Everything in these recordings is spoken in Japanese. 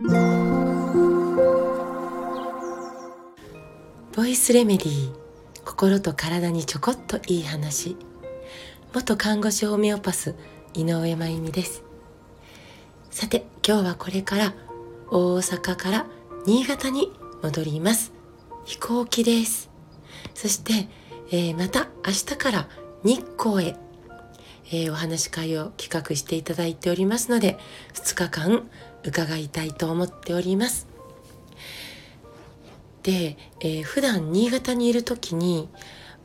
ボイスレメディー心と体にちょこっといい話。元看護師ホメオパス井上真由美です。さて今日はこれから大阪から新潟に戻ります。飛行機です。そして、えー、また明日から日光へ、えー、お話し会を企画していただいておりますので2日間伺いたいと思っておりますで、えー、普段新潟にいる時に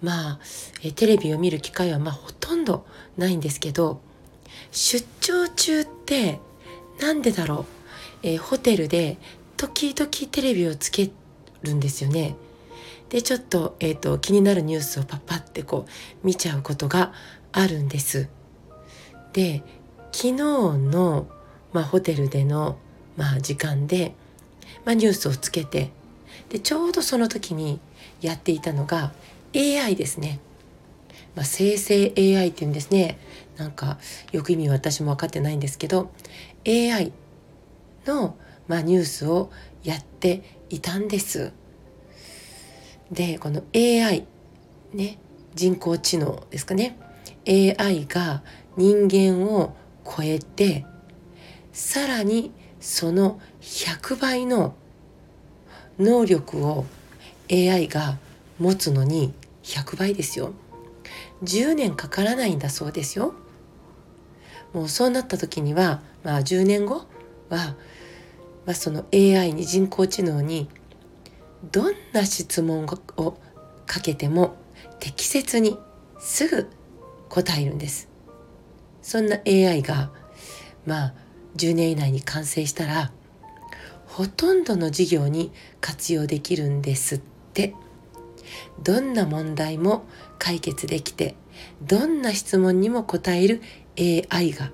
まあ、えー、テレビを見る機会はまあほとんどないんですけど出張中ってなんでだろう、えー、ホテルで時々テレビをつけるんですよね。でちょっと,、えーと、気になるニュースをパッパってこう見ちゃうことがあるんです。で昨日の、まあ、ホテルでの、まあ、時間で、まあ、ニュースをつけてでちょうどその時にやっていたのが AI ですね。まあ、生成 AI っていうんですねなんかよく意味私も分かってないんですけど AI の、まあ、ニュースをやっていたんです。でこの AI ね人工知能ですかね AI が人間を超えてさらにその100倍の能力を AI が持つのに100倍ですよ。10年かからないんだそうですよ。もうそうなった時にはまあ10年後は、まあ、その AI に人工知能にどんな質問をかけても適切にすぐ答えるんです。そんな AI がまあ10年以内に完成したらほとんどの事業に活用できるんですって。どんな問題も解決できてどんな質問にも答える AI が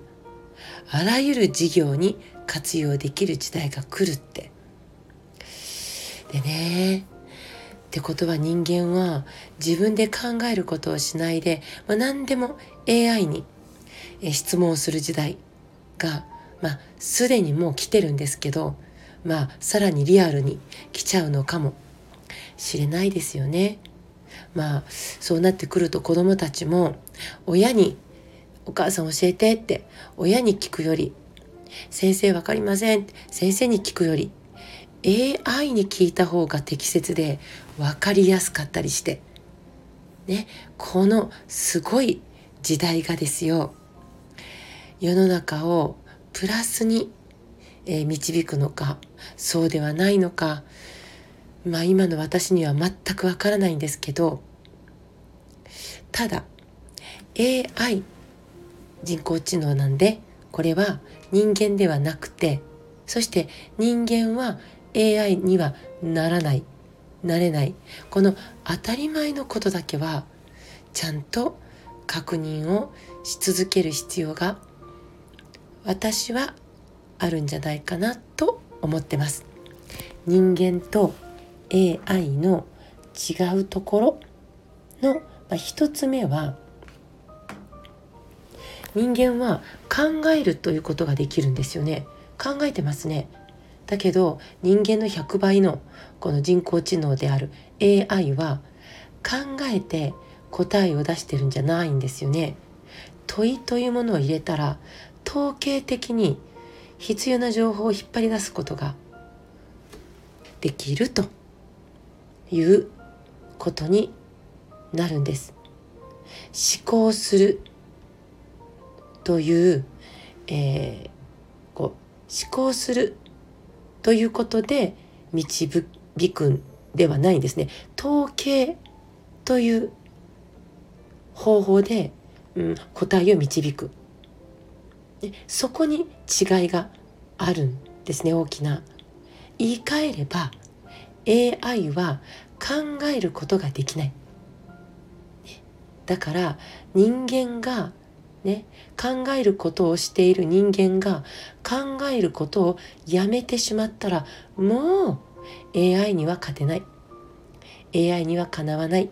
あらゆる事業に活用できる時代が来るって。でねってことは人間は自分で考えることをしないで、まあ、何でも AI に質問をする時代が、まあ、すでにもう来てるんですけど、まあ、さらにリアルに来ちゃうのかもしれないですよね。まあそうなってくると子どもたちも親に「お母さん教えて」って親に聞くより「先生分かりません」先生に聞くより AI に聞いた方が適切で分かりやすかったりしてねこのすごい時代がですよ世の中をプラスに、え、導くのかそうではないのか。まあ今の私には全くわからないんですけどただ AI 人工知能なんでこれは人間ではなくてそして人間は AI にはならないなれない。この当たり前のことだけはちゃんと確認をし続ける必要が私はあるんじゃないかなと思ってます。人間と AI の違うところの、まあ、一つ目は人間は考えるということができるんですよね。考えてますね。だけど人間の100倍のこの人工知能である AI は考えて答えを出してるんじゃないんですよね。問いというものを入れたら統計的に必要な情報を引っ張り出すことができるということになるんです。思考するという、えー、こう思考するということで導くんではないんですね。統計という方法で、うん、答えを導く。そこに違いがあるんですね大きな。言い換えれば AI は考えることができない。だから人間がね考えることをしている人間が考えることをやめてしまったらもう AI には勝てない AI にはかなわない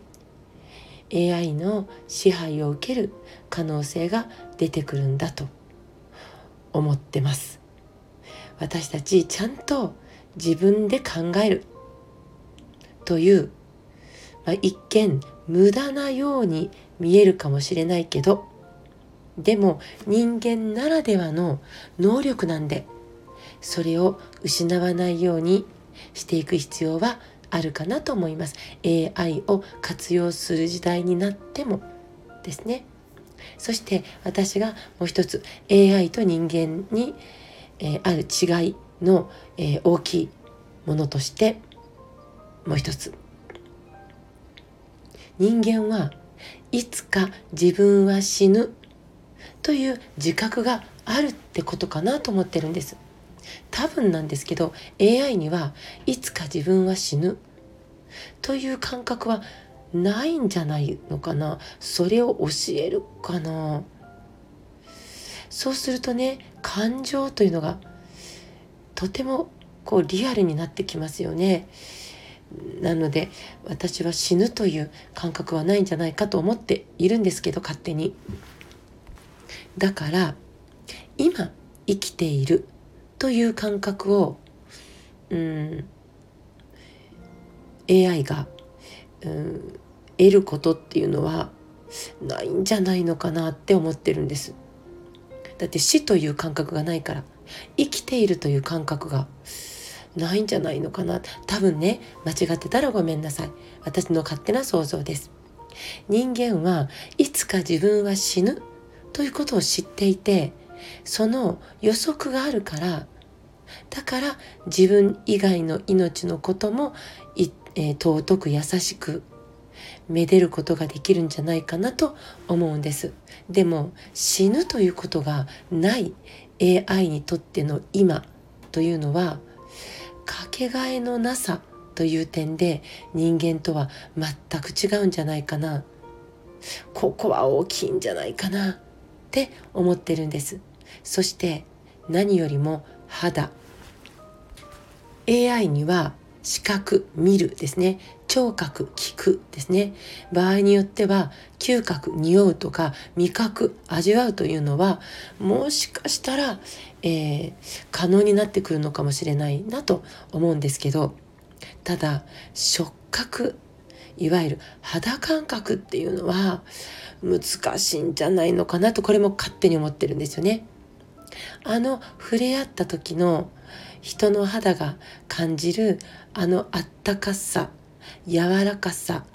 AI の支配を受ける可能性が出てくるんだと思ってます。私たちちゃんと自分で考える。という、まあ、一見無駄なように見えるかもしれないけどでも人間ならではの能力なんでそれを失わないようにしていく必要はあるかなと思います。AI を活用する時代になってもですね。そして私がもう一つ AI と人間に、えー、ある違いの、えー、大きいものとしてもう一つ。人間はいつか自分は死ぬという自覚があるってことかなと思ってるんです。多分なんですけど AI にはいつか自分は死ぬという感覚はないんじゃないのかな？それを教えるかな？そうするとね感情というのがとてもこうリアルになってきますよね。なので私は死ぬという感覚はないんじゃないかと思っているんですけど勝手に。だから今生きているという感覚をうん AI が、うん、得ることっていうのはないんじゃないのかなって思ってるんです。だって死という感覚がないから生きているという感覚がないんじゃないのかな。多分ね間違ってたらごめんなさい。私の勝手な想像です。人間はいつか自分は死ぬということを知っていてその予測があるからだから自分以外の命のことも、えー、尊く優しくめでることができるんじゃないかなと思うんです。でも死ぬということがない AI にとっての今というのはかけがえのなさという点で人間とは全く違うんじゃないかな。ここは大きいんじゃないかなって思ってるんです。そして何よりも肌。AI には視覚見るですね聴覚聞くですね場合によっては嗅覚匂うとか味覚味わうというのはもしかしたら、えー、可能になってくるのかもしれないなと思うんですけどただ触覚いわゆる肌感覚っていうのは難しいんじゃないのかなとこれも勝手に思ってるんですよね。あの触れ合った時の人の肌が感じるあのあったかさ柔らかさ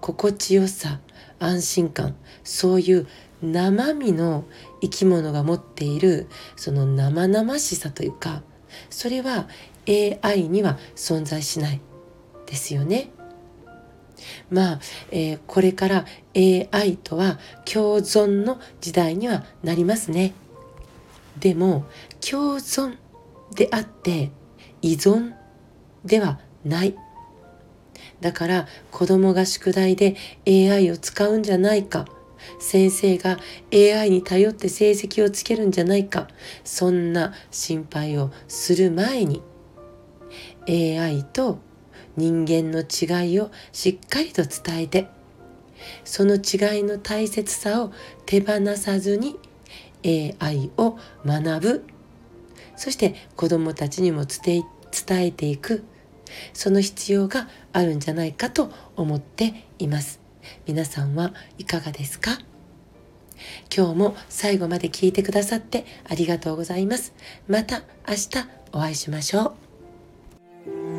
心地よさ安心感そういう生身の生き物が持っているその生々しさというかそれは AI には存在しないですよね。まあ、えー、これから AI とは共存の時代にはなりますね。でも共存であって依存ではない。だから子供が宿題で AI を使うんじゃないか。先生が AI に頼って成績をつけるんじゃないか。そんな心配をする前に AI と人間の違いをしっかりと伝えてその違いの大切さを手放さずに AI を学ぶ。そして子どもたちにも伝えていく。その必要があるんじゃないかと思っています。皆さんはいかがですか？今日も最後まで聞いてくださってありがとうございます。また明日お会いしましょう。